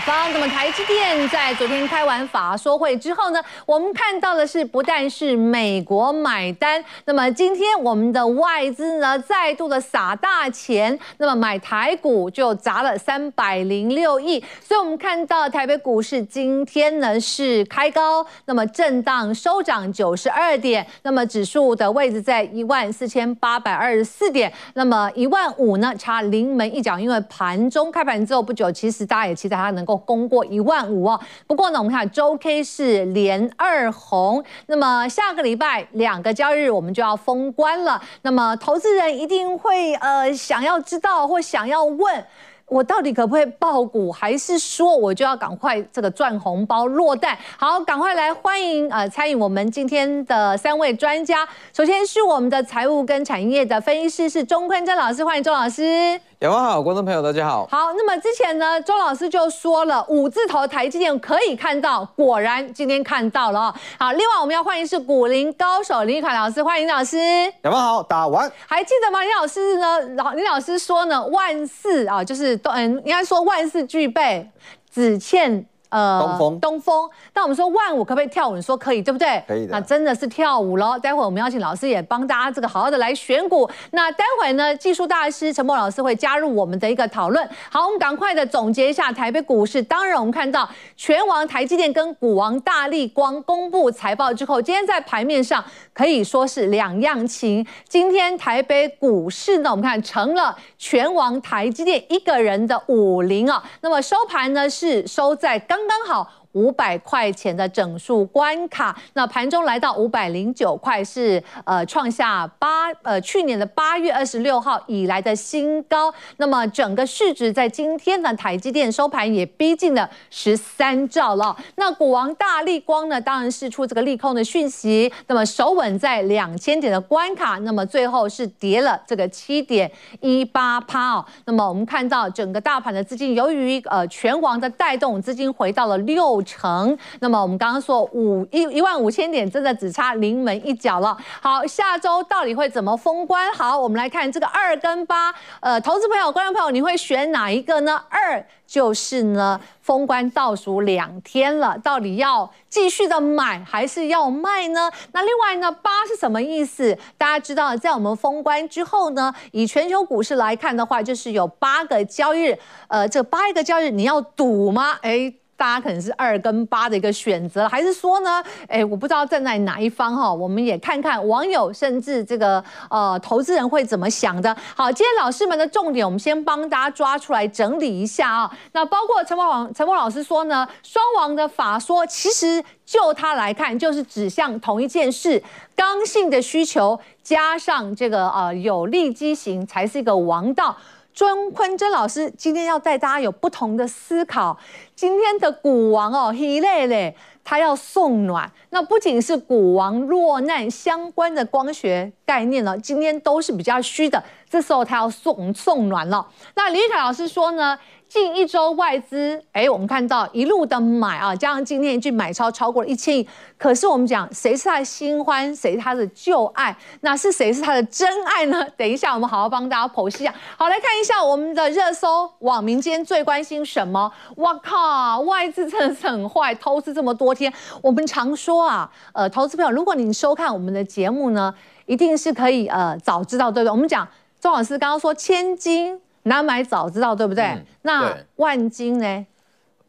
方？那么台积电在昨天开完法说会之后呢，我们看到的是不但是美国买单，那么今天我们的外资呢再度的撒大钱，那么买台股就砸了三百零六亿，所以我们看到台北股市今天呢是开高，那么震荡收涨九十二点，那么指数的位置在一万四千八百二十四点，那么一万五呢差临门一脚，因为盘中开盘之后不久，其实大家也期待。它能够攻过一万五哦。不过呢，我们看周 K 是连二红。那么下个礼拜两个交易日，我们就要封关了。那么投资人一定会呃想要知道或想要问。我到底可不可以爆股，还是说我就要赶快这个赚红包落袋？好，赶快来欢迎呃参与我们今天的三位专家。首先是我们的财务跟产业的分析师是钟坤真老师，欢迎钟老师。仰望好，观众朋友大家好。好，那么之前呢，周老师就说了五字头台积电可以看到，果然今天看到了哦。好，另外我们要欢迎是股林高手林玉凯老师，欢迎林老师。仰望好，打完还记得吗？林老师呢？老林老师说呢，万事啊，就是。都嗯，应该说万事俱备，只欠。呃，东风，东风。那我们说万五可不可以跳舞？你说可以，对不对？可以的。那真的是跳舞喽。待会我们邀请老师也帮大家这个好好的来选股。那待会呢，技术大师陈默老师会加入我们的一个讨论。好，我们赶快的总结一下台北股市。当然，我们看到全王台积电跟股王大力光公布财报之后，今天在盘面上可以说是两样情。今天台北股市呢，我们看成了全王台积电一个人的武林啊。那么收盘呢是收在刚。刚刚好。五百块钱的整数关卡，那盘中来到五百零九块，是呃创下八呃去年的八月二十六号以来的新高。那么整个市值在今天的台积电收盘也逼近了十三兆了。那股王大立光呢，当然是出这个利空的讯息，那么守稳在两千点的关卡，那么最后是跌了这个七点一八趴哦。那么我们看到整个大盘的资金，由于呃权王的带动，资金回到了六。成，那么我们刚刚说五一一万五千点，真的只差临门一脚了。好，下周到底会怎么封关？好，我们来看这个二跟八，呃，投资朋友、观众朋友，你会选哪一个呢？二就是呢，封关倒数两天了，到底要继续的买还是要卖呢？那另外呢，八是什么意思？大家知道，在我们封关之后呢，以全球股市来看的话，就是有八个交易日，呃，这八个交易日你要赌吗？哎。大家可能是二跟八的一个选择，还是说呢？哎，我不知道站在哪一方哈。我们也看看网友甚至这个呃投资人会怎么想的。好，今天老师们的重点，我们先帮大家抓出来整理一下啊。那包括陈柏王陈柏老师说呢，双王的法说，其实就他来看，就是指向同一件事：刚性的需求加上这个呃有利基型，才是一个王道。钟坤真老师今天要带大家有不同的思考。今天的股王哦，，Hele，，他要送暖。那不仅是股王落难相关的光学概念呢，今天都是比较虚的。这时候他要送送暖了。那林钰凯老师说呢？近一周外资，哎，我们看到一路的买啊，加上今天一句买超超过了一千亿。可是我们讲，谁是他的新欢，谁是他的旧爱？那是谁是他的真爱呢？等一下，我们好好帮大家剖析一下。好，来看一下我们的热搜，网民今天最关心什么？哇靠，外资真的是很坏，偷吃这么多天。我们常说啊，呃，投资朋友，如果你收看我们的节目呢，一定是可以呃早知道，对不对？我们讲，钟老师刚刚说千金。难买早知道，对不对？嗯、那万金呢？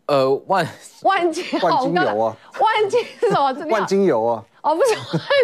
呃，万万金，万金油啊！万金是什么？万金油啊！哦，不是，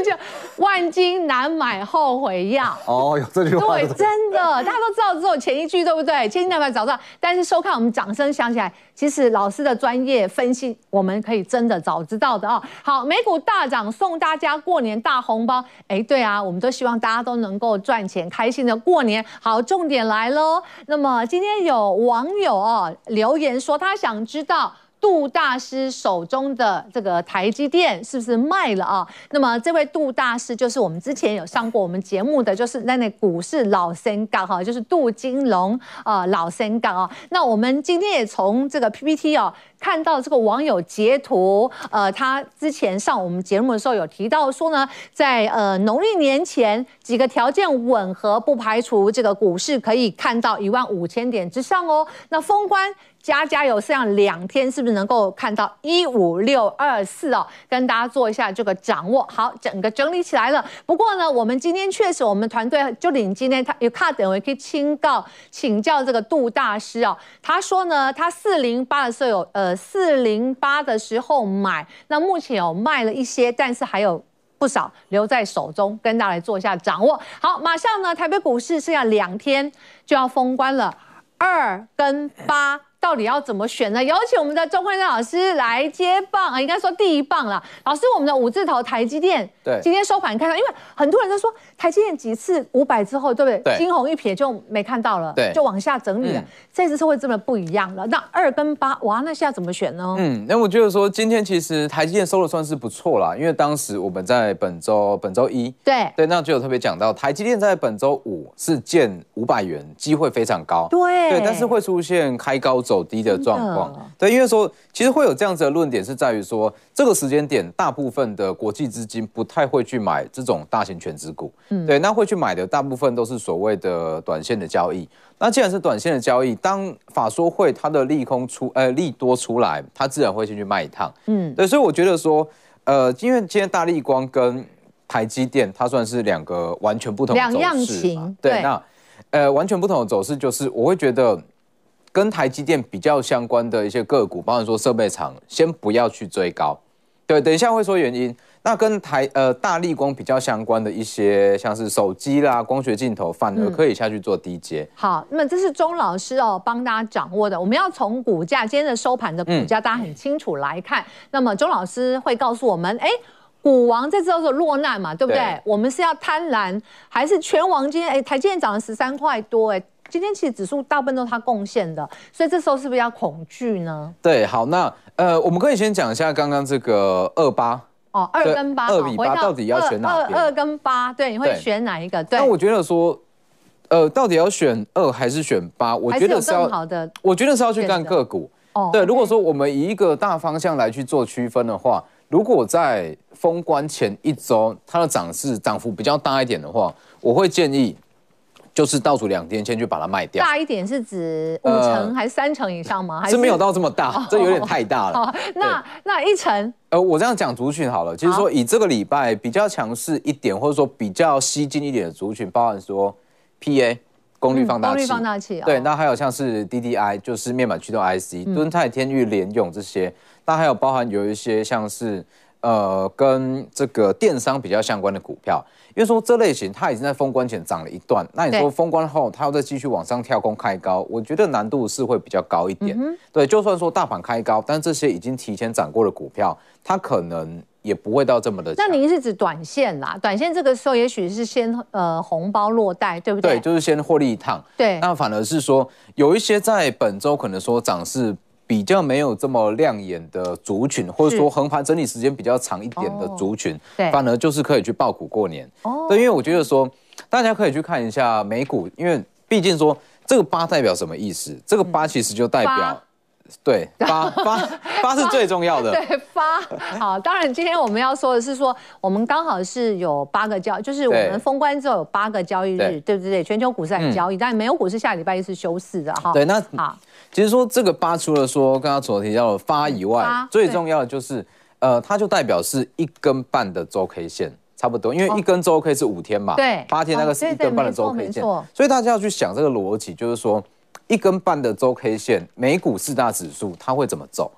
就万金难买后悔药。哦，有这句话。对，真的，大家都知道只有前一句，对不对？千金难买早知道。但是收看我们掌声响起来，其实老师的专业分析，我们可以真的早知道的哦。好，美股大涨，送大家过年大红包。哎，对啊，我们都希望大家都能够赚钱，开心的过年。好，重点来喽。那么今天有网友哦留言说，他想知道。杜大师手中的这个台积电是不是卖了啊？那么这位杜大师就是我们之前有上过我们节目的，就是那那股市老神港哈，就是杜金龙啊老神港啊。那我们今天也从这个 PPT 哦。看到这个网友截图，呃，他之前上我们节目的时候有提到说呢，在呃农历年前几个条件吻合，不排除这个股市可以看到一万五千点之上哦。那封关加加油，剩下两天是不是能够看到一五六二四哦？跟大家做一下这个掌握。好，整个整理起来了。不过呢，我们今天确实，我们团队就领今天他有卡等，位可以请告请教这个杜大师哦。他说呢，他四零八的时候有呃四零八的时候买，那目前有卖了一些，但是还有不少留在手中，跟大家来做一下掌握。好，马上呢，台北股市剩下两天就要封关了，二跟八。到底要怎么选呢？有请我们的钟慧珍老师来接棒啊，应该说第一棒了。老师，我们的五字头台积电，对，今天收盘看到，因为很多人都说台积电几次五百之后，对不对？对，惊鸿一瞥就没看到了，对，就往下整理了。嗯、这次是会这么不一样了。那二跟八，哇，那现在怎么选呢？嗯，那我觉得说今天其实台积电收的算是不错啦，因为当时我们在本周本周一，对对，那就有特别讲到台积电在本周五是见五百元，机会非常高，对对，但是会出现开高走低的状况。对，因为说其实会有这样子的论点，是在于说这个时间点，大部分的国际资金不太会去买这种大型权值股，嗯，对，那会去买的大部分都是所谓的短线的交易。那既然是短线的交易，当法说会它的利空出，呃，利多出来，它自然会先去卖一趟，嗯，对，所以我觉得说，呃，因为今天大立光跟台积电，它算是两个完全不同的走势，对，对，那呃，完全不同的走势就是我会觉得。跟台积电比较相关的一些个股，包含说设备厂，先不要去追高。对，等一下会说原因。那跟台呃大立光比较相关的一些，像是手机啦、光学镜头，反而可以下去做低阶。好，那么这是钟老师哦帮大家掌握的。我们要从股价今天的收盘的股价，大家很清楚来看。那么钟老师会告诉我们，哎，股王这次都是落难嘛，对不对？我们是要贪婪，还是全王今天？哎，台积电涨了十三块多，哎。今天其实指数大部分都是它贡献的，所以这时候是不是要恐惧呢？对，好，那呃，我们可以先讲一下刚刚这个二八哦，二跟八，二比八到底要选哪边？二二跟八，对，你会选哪一个？对，那我觉得说，呃，到底要选二还是选八？我觉得是要好的，我觉得是要去看个股。哦，对，如果说我们以一个大方向来去做区分的话，如果在封关前一周它的涨势涨幅比较大一点的话，我会建议。就是倒数两天先去把它卖掉。大一点是指五成还是三成以上吗？还是没有到这么大，这有点太大了。那那一成？呃，我这样讲族群好了，其实说以这个礼拜比较强势一点，或者说比较吸金一点的族群，包含说 PA 功率放大器，功率放大器。对，那还有像是 DDI，就是面板驱动 IC，敦泰、天域、联用这些。那还有包含有一些像是呃跟这个电商比较相关的股票。因为说这类型它已经在封关前涨了一段，那你说封关后它要再继续往上跳空开高，我觉得难度是会比较高一点。嗯、对，就算说大盘开高，但这些已经提前涨过的股票，它可能也不会到这么的。那您是指短线啦？短线这个时候也许是先呃红包落袋，对不对？对，就是先获利一趟。对，那反而是说有一些在本周可能说涨势。比较没有这么亮眼的族群，或者说横盘整理时间比较长一点的族群，对，反而就是可以去爆股过年。哦，对，因为我觉得说，大家可以去看一下美股，因为毕竟说这个八代表什么意思？这个八其实就代表，对，八八八是最重要的。对，八。好，当然今天我们要说的是说，我们刚好是有八个交，就是我们封关之后有八个交易日，对，对不对？全球股市很交易，但美国股市下礼拜一是休市的哈。对，那好。其实说这个八，除了说刚刚所提到的发以外，最重要的就是，呃，它就代表是一根半的周 K 线，差不多，因为一根周 K 是五天嘛，对，八天那个是一根半的周 K 线，所以大家要去想这个逻辑，就是说一根半的周 K 线，美股四大指数它会怎么走？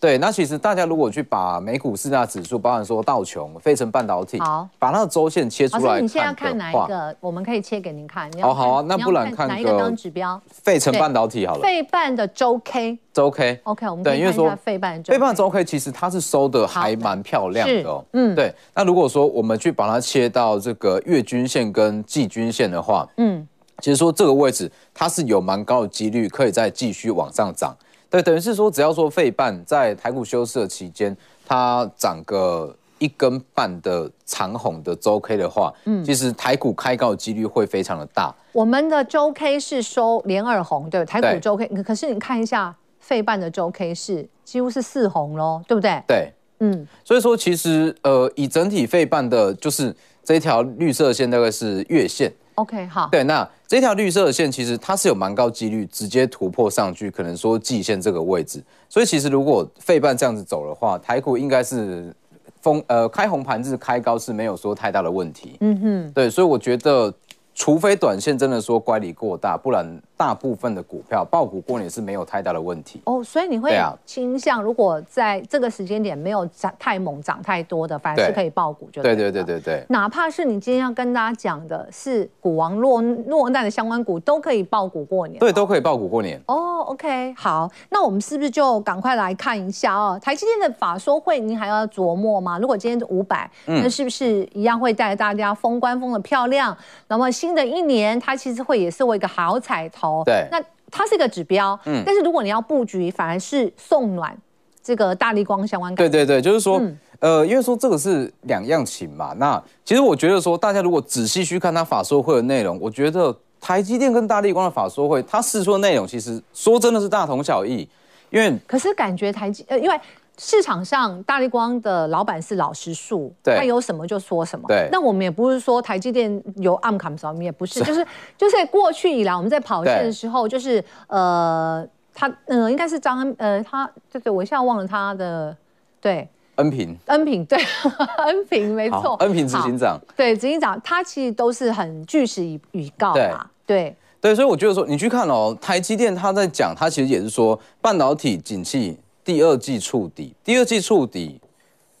对，那其实大家如果去把美股四大指数，包含说道琼、费城半导体，好，把那个周线切出来你现在要看哪一个？我们可以切给您看。哦，好啊，那不然看哪一个当指标？费城半导体好了。费半的周 K。周 K。OK，我们对，因为说费半费半周 K 其实它是收的还蛮漂亮的哦。嗯，对。那如果说我们去把它切到这个月均线跟季均线的话，嗯，其实说这个位置它是有蛮高的几率可以再继续往上涨。对，等于是说，只要说费半在台股休市的期间，它涨个一根半的长红的周 K 的话，嗯，其实台股开高的几率会非常的大。我们的周 K 是收连二红，对，台股周 K，可是你看一下费半的周 K 是几乎是四红喽，对不对？对，嗯，所以说其实呃，以整体费半的，就是这条绿色线大概是月线。OK，好。对，那这条绿色的线其实它是有蛮高几率直接突破上去，可能说季线这个位置。所以其实如果费半这样子走的话，台股应该是封呃开红盘日开高是没有说太大的问题。嗯哼，对，所以我觉得。除非短线真的说乖离过大，不然大部分的股票爆股过年是没有太大的问题哦。所以你会倾向，如果在这个时间点没有涨太猛、涨太多的，反而是可以爆股就对。对对对对对。哪怕是你今天要跟大家讲的是股王落落难的相关股，都可以爆股过年。对，都可以爆股过年。哦，OK，好，那我们是不是就赶快来看一下哦？台积电的法说会，您还要琢磨吗？如果今天五百，那是不是一样会带着大家封关封的漂亮？那么。新的一年，它其实会也是我一个好彩头。对，那它是一个指标。嗯，但是如果你要布局，反而是送暖这个大立光相关。对对对，就是说，嗯、呃，因为说这个是两样情嘛。那其实我觉得说，大家如果仔细去看它法说会的内容，我觉得台积电跟大立光的法说会，它释出的内容其实说真的是大同小异。因为可是感觉台积呃，因为。市场上大力光的老板是老实树，他有什么就说什么。对，那我们也不是说台积电有暗砍什么，也不是，是 就是就是过去以来我们在跑线的时候，就是呃，他嗯、呃，应该是张恩呃，他对对，我一下忘了他的对。恩平。恩平对 恩平没错，恩平执行长。对执行长，他其实都是很据实以以告嘛，对。对，对，所以我觉得说你去看哦，台积电他在讲，他其实也是说半导体景气。第二季触底，第二季触底，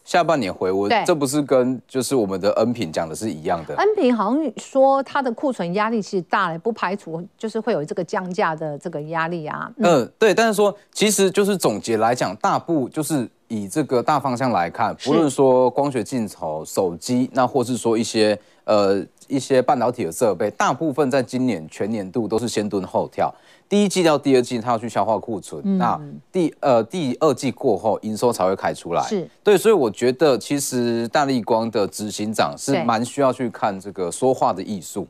下半年回温，这不是跟就是我们的恩平讲的是一样的。恩平好像说它的库存压力其实大了，不排除就是会有这个降价的这个压力啊。嗯，呃、对，但是说其实就是总结来讲，大部就是以这个大方向来看，不论说光学镜头、手机，那或是说一些呃一些半导体的设备，大部分在今年全年度都是先蹲后跳。第一季到第二季，它要去消化库存。嗯、那第呃第二季过后，营收才会开出来。是对，所以我觉得其实大立光的执行长是蛮需要去看这个说话的艺术。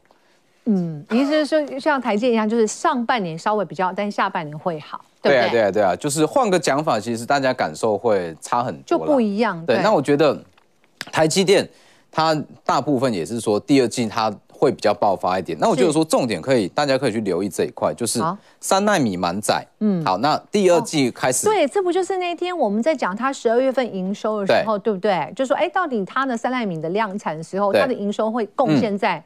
嗯，意思是说像台积一样，就是上半年稍微比较，但下半年会好，对对？对啊，对啊，对啊，就是换个讲法，其实大家感受会差很多，就不一样。对，对，那我觉得台积电它大部分也是说第二季它。会比较爆发一点，那我觉得说重点可以，大家可以去留意这一块，就是三纳米满载。嗯，好，那第二季开始，对，这不就是那天我们在讲它十二月份营收的时候，对不对？就说，哎，到底它的三纳米的量产的时候，它的营收会贡献在，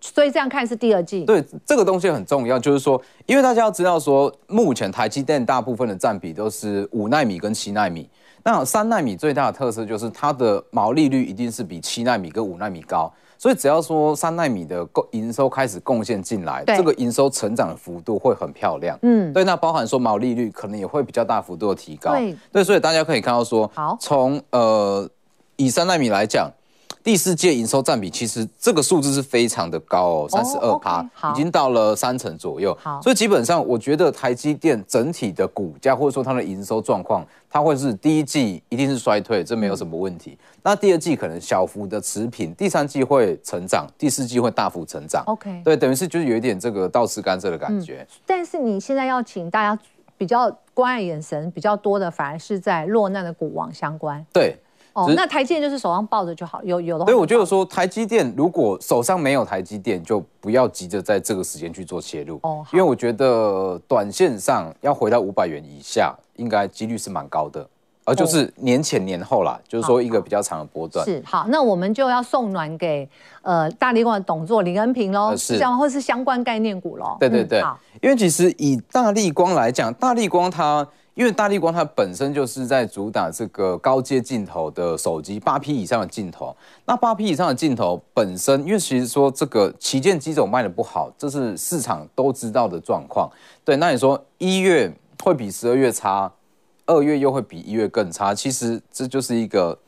所以这样看是第二季。对，这个东西很重要，就是说，因为大家要知道说，目前台积电大部分的占比都是五纳米跟七纳米，那三纳米最大的特色就是它的毛利率一定是比七纳米跟五纳米高。所以只要说三纳米的贡营收开始贡献进来，这个营收成长的幅度会很漂亮。嗯，对，那包含说毛利率可能也会比较大幅度的提高。对，对，所以大家可以看到说，好，从呃以三纳米来讲。第四届营收占比其实这个数字是非常的高哦，三十二趴，已经到了三成左右。好，所以基本上我觉得台积电整体的股价或者说它的营收状况，它会是第一季一定是衰退，这没有什么问题。那第二季可能小幅的持平，第三季会成长，第四季会大幅成长。OK，对，等于是就是有一点这个倒吃甘蔗的感觉。但是你现在要请大家比较关爱眼神比较多的，反而是在落难的股王相关。对。哦，那台积电就是手上抱着就好，有有的话。所以我觉得说，台积电如果手上没有台积电，就不要急着在这个时间去做切入。哦，因为我觉得短线上要回到五百元以下，应该几率是蛮高的，而就是年前年后啦，就是说一个比较长的波段。是好，那我们就要送暖给呃大力光的董座林恩平喽，是这样，或是相关概念股喽。对对对，因为其实以大力光来讲，大力光它。因为大立光它本身就是在主打这个高阶镜头的手机，八 P 以上的镜头。那八 P 以上的镜头本身，因为其实说这个旗舰机种卖的不好，这是市场都知道的状况。对，那你说一月会比十二月差，二月又会比一月更差，其实这就是一个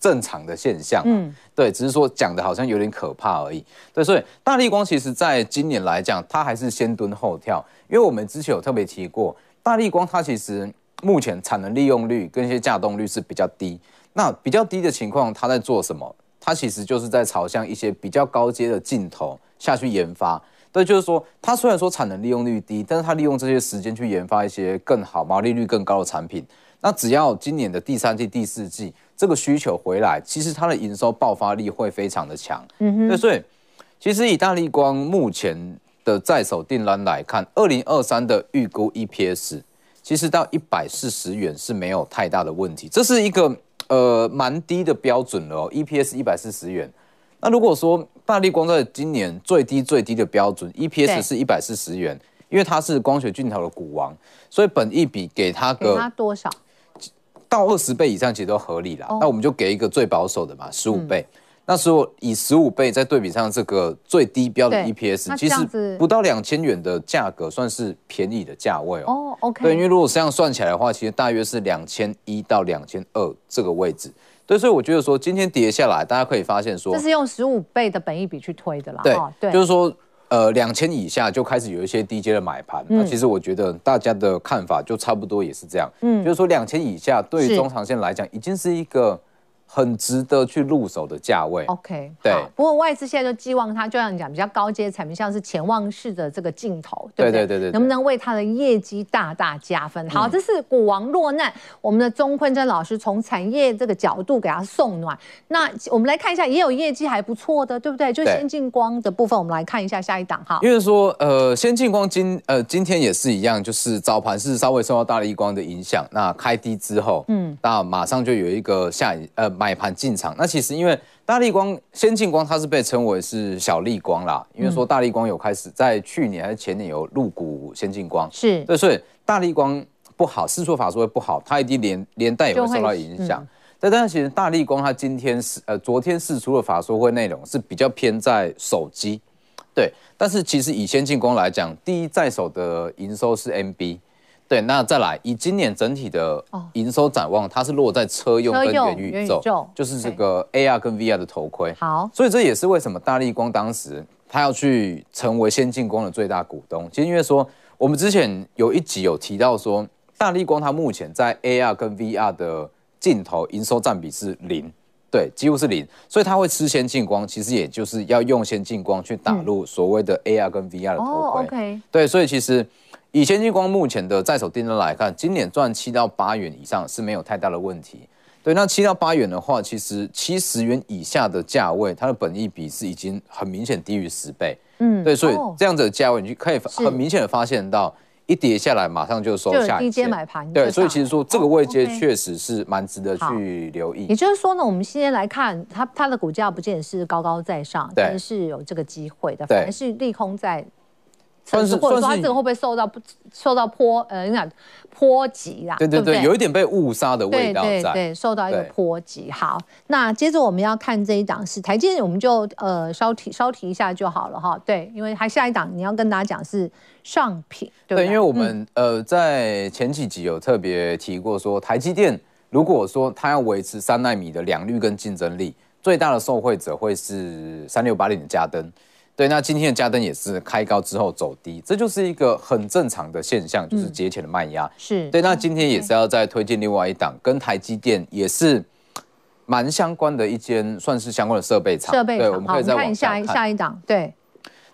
正常的现象。嗯，对，只是说讲的好像有点可怕而已。对，所以大立光其实在今年来讲，它还是先蹲后跳，因为我们之前有特别提过。大立光它其实目前产能利用率跟一些稼动率是比较低，那比较低的情况，它在做什么？它其实就是在朝向一些比较高阶的镜头下去研发。对，就是说，它虽然说产能利用率低，但是它利用这些时间去研发一些更好、毛利率更高的产品。那只要今年的第三季、第四季这个需求回来，其实它的营收爆发力会非常的强。嗯哼，对，所以。其实以大立光目前的在手订单来看，二零二三的预估 EPS，其实到一百四十元是没有太大的问题，这是一个呃蛮低的标准了哦，EPS 一百四十元。那如果说大力光在今年最低最低的标准 EPS 是一百四十元，因为它是光学镜头的股王，所以本一比给它个它多少？到二十倍以上其实都合理啦。哦、那我们就给一个最保守的嘛，十五倍。嗯那时候以十五倍再对比上这个最低标的 EPS，其实不到两千元的价格算是便宜的价位哦。哦，OK。对，因为如果这样算起来的话，其实大约是两千一到两千二这个位置。对，所以我觉得说今天跌下来，大家可以发现说，这是用十五倍的本益比去推的啦。对，对，就是说呃两千以下就开始有一些低阶的买盘。嗯、那其实我觉得大家的看法就差不多也是这样。嗯，就是说两千以下对于中长线来讲已经是一个。很值得去入手的价位。OK，对。不过外资现在就寄望它，就像你讲比较高阶产品，像是潜望式的这个镜头，对不对？对对对对。能不能为它的业绩大大加分？好，这是股王落难，我们的钟坤真老师从产业这个角度给他送暖。那我们来看一下，也有业绩还不错的，对不对？就先进光的部分，我们来看一下下一档哈。因为说，呃，先进光今呃今天也是一样，就是早盘是稍微受到大力光的影响，那开低之后，嗯，那马上就有一个下呃。买盘进场，那其实因为大力光、先进光，它是被称为是小力光啦，因为说大力光有开始在去年还是前年有入股先进光，是对，所以大力光不好，释出法说会不好，它一定连连带也会受到影响。但但是其实大力光它今天是呃昨天释出的法说会内容是比较偏在手机，对，但是其实以先进光来讲，第一在手的营收是 NB。对，那再来以今年整体的营收展望，它是落在车用跟元宇宙，宇宙就是这个 AR 跟 VR 的头盔。好，所以这也是为什么大立光当时他要去成为先进光的最大股东。其实因为说我们之前有一集有提到说，大立光它目前在 AR 跟 VR 的镜头营收占比是零，对，几乎是零，所以它会吃先进光，其实也就是要用先进光去打入所谓的 AR 跟 VR 的头盔。OK，对，所以其实。以先进光目前的在手订单来看，今年赚七到八元以上是没有太大的问题。对，那七到八元的话，其实七十元以下的价位，它的本益比是已经很明显低于十倍。嗯，对，所以这样子的价位，你就可以很明显的发现到，一跌下来马上就收下一低阶买盘。对，所以其实说这个位阶确实是蛮值得去留意。也就是说呢，我们现在来看它，它的股价不见得是高高在上，但是有这个机会的，反而是利空在。或者说它这个会不会受到不受到波呃，你看波及啦？对对对，有一点被误杀的味道在。对对对，受到一个波及。好，那接着我们要看这一档是台积电，我们就呃稍提稍提一下就好了哈。对，因为还下一档你要跟大家讲是上品，对，对因为我们呃在前几集有特别提过说，台积电如果说它要维持三纳米的良率跟竞争力，最大的受惠者会是三六八零的嘉登。对，那今天的加登也是开高之后走低，这就是一个很正常的现象，就是节前的卖压。是对，那今天也是要再推荐另外一档，跟台积电也是蛮相关的一间，算是相关的设备厂。设备厂，对，我们可以再往下看。下一档，对。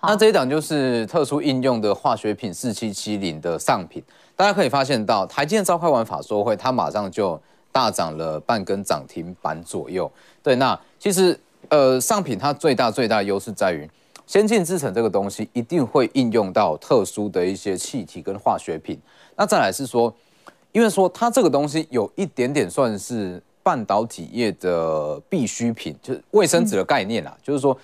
那这一档就是特殊应用的化学品四七七零的上品，大家可以发现到，台积电召开完法说会，它马上就大涨了半根涨停板左右。对，那其实呃上品它最大最大的优势在于。先进制程这个东西一定会应用到特殊的一些气体跟化学品。那再来是说，因为说它这个东西有一点点算是半导体业的必需品，就是卫生纸的概念啦。就是说，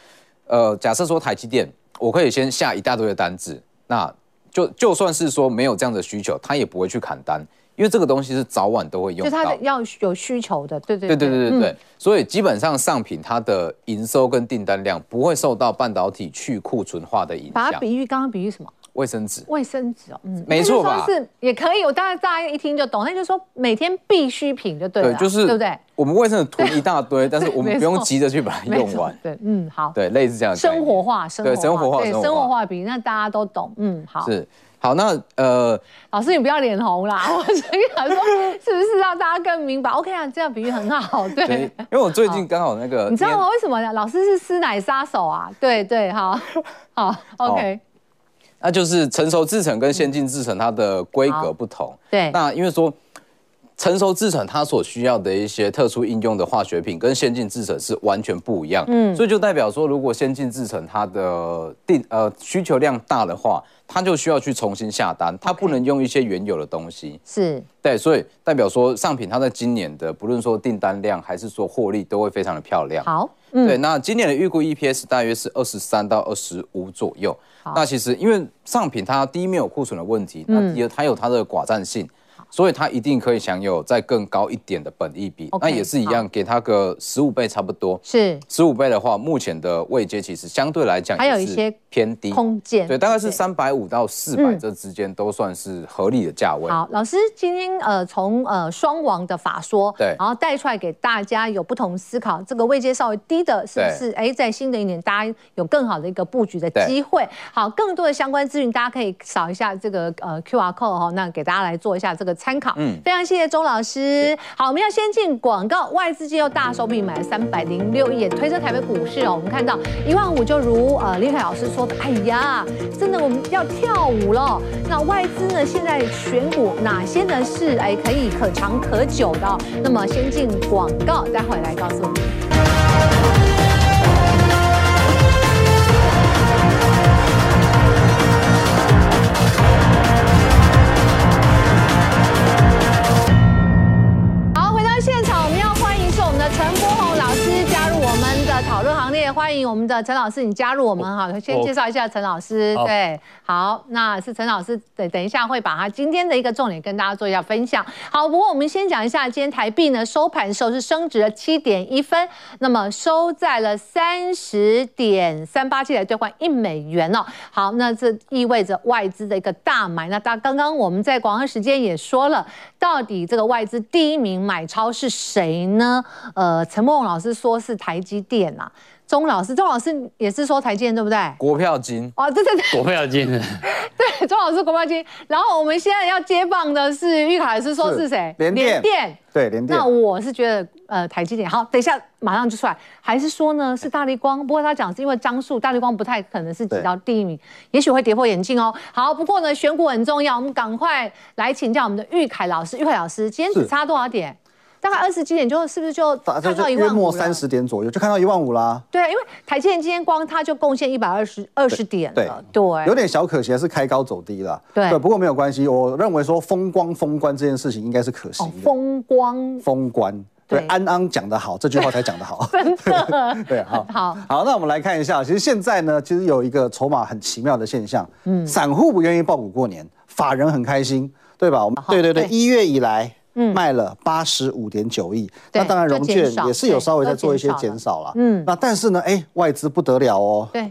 呃，假设说台积电，我可以先下一大堆的单子，那就就算是说没有这样的需求，它也不会去砍单。因为这个东西是早晚都会用到，就它要有需求的，对对对对对对对，嗯、所以基本上上品它的营收跟订单量不会受到半导体去库存化的影响。把它比喻，刚刚比喻什么？卫生纸。卫生纸哦，嗯，没错吧？是也可以，我大概大家一听就懂。那就是说每天必需品就对了，对，就是对不对？我们卫生纸囤一大堆，但是我们 不用急着去把它用完。对，嗯，好，对，类似这样。生活化，生活化，生活化，对，生活化比喻，那大家都懂。嗯，好。是。好，那呃，老师你不要脸红啦！我所以想说，是不是让大家更明白？OK 啊，这样比喻很好，对。对，因为我最近刚好那个，你知道吗？为什么呢？老师是师奶杀手啊！对对，好，好，OK。那就是成熟制成跟先进制成它的规格不同。对。那因为说成熟制程它所需要的一些特殊应用的化学品，跟先进制程是完全不一样。嗯，所以就代表说，如果先进制程它的定呃需求量大的话，它就需要去重新下单，它不能用一些原有的东西。是，对，所以代表说上品它在今年的不论说订单量还是说获利都会非常的漂亮。好，嗯、对，那今年的预估 EPS 大约是二十三到二十五左右。那其实因为上品它第一没有库存的问题，那第二它有它的寡占性。所以它一定可以享有再更高一点的本益比，okay, 那也是一样，给它个十五倍差不多。是十五倍的话，目前的位阶其实相对来讲还有一些偏低空间，对，大概是三百五到四百这之间都算是合理的价位。好，老师今天呃从呃双王的法说，对，然后带出来给大家有不同思考，这个位阶稍微低的，是不是？哎，在新的一年大家有更好的一个布局的机会。好，更多的相关资讯大家可以扫一下这个呃 QR code 哈，那给大家来做一下这个。参考，嗯，非常谢谢钟老师。好，我们要先进广告。外资又大手笔买了三百零六亿，也推升台北股市哦。我们看到一万五，就如呃林凯老师说的，哎呀，真的我们要跳舞了。那外资呢，现在选股哪些呢是哎可以可长可久的？那么先进广告，待会来告诉你。讨论行列，欢迎我们的陈老师，你加入我们哈。先介绍一下陈老师，对，好，那是陈老师，等，等一下会把他今天的一个重点跟大家做一下分享。好，不过我们先讲一下，今天台币呢收盘的时候是升值了七点一分，那么收在了三十点三八七来兑换一美元哦。好，那这意味着外资的一个大买。那大刚刚我们在广告时间也说了，到底这个外资第一名买超是谁呢？呃，陈梦老师说是台积电啊。钟老师，钟老师也是说台积电对不对？国票金哦，对对对，国票金，对，钟老师国票金。然后我们现在要接棒的是玉凯老师，说是谁？联电，电，对，联电。那我是觉得呃台积电好，等一下马上就出来，还是说呢是大立光？不过他讲是因为张数，大立光不太可能是挤到第一名，也许会跌破眼镜哦。好，不过呢选股很重要，我们赶快来请教我们的玉凯老师。玉凯老师，今天只差多少点？大概二十几点就是不是就看到一万五了？约莫三十点左右就看到一万五啦。对，因为台积电今天光它就贡献一百二十二十点了。对，对有点小可惜，是开高走低了。对，不过没有关系，我认为说封光封关这件事情应该是可行的。封光封关，对，安安讲得好，这句话才讲得好。真的。对，好，好，好，那我们来看一下，其实现在呢，其实有一个筹码很奇妙的现象，嗯，散户不愿意抱股过年，法人很开心，对吧？我们对对对，一月以来。嗯，卖了八十五点九亿，那当然融券也是有稍微在做一些减少了。嗯，那但是呢，哎，外资不得了哦。对，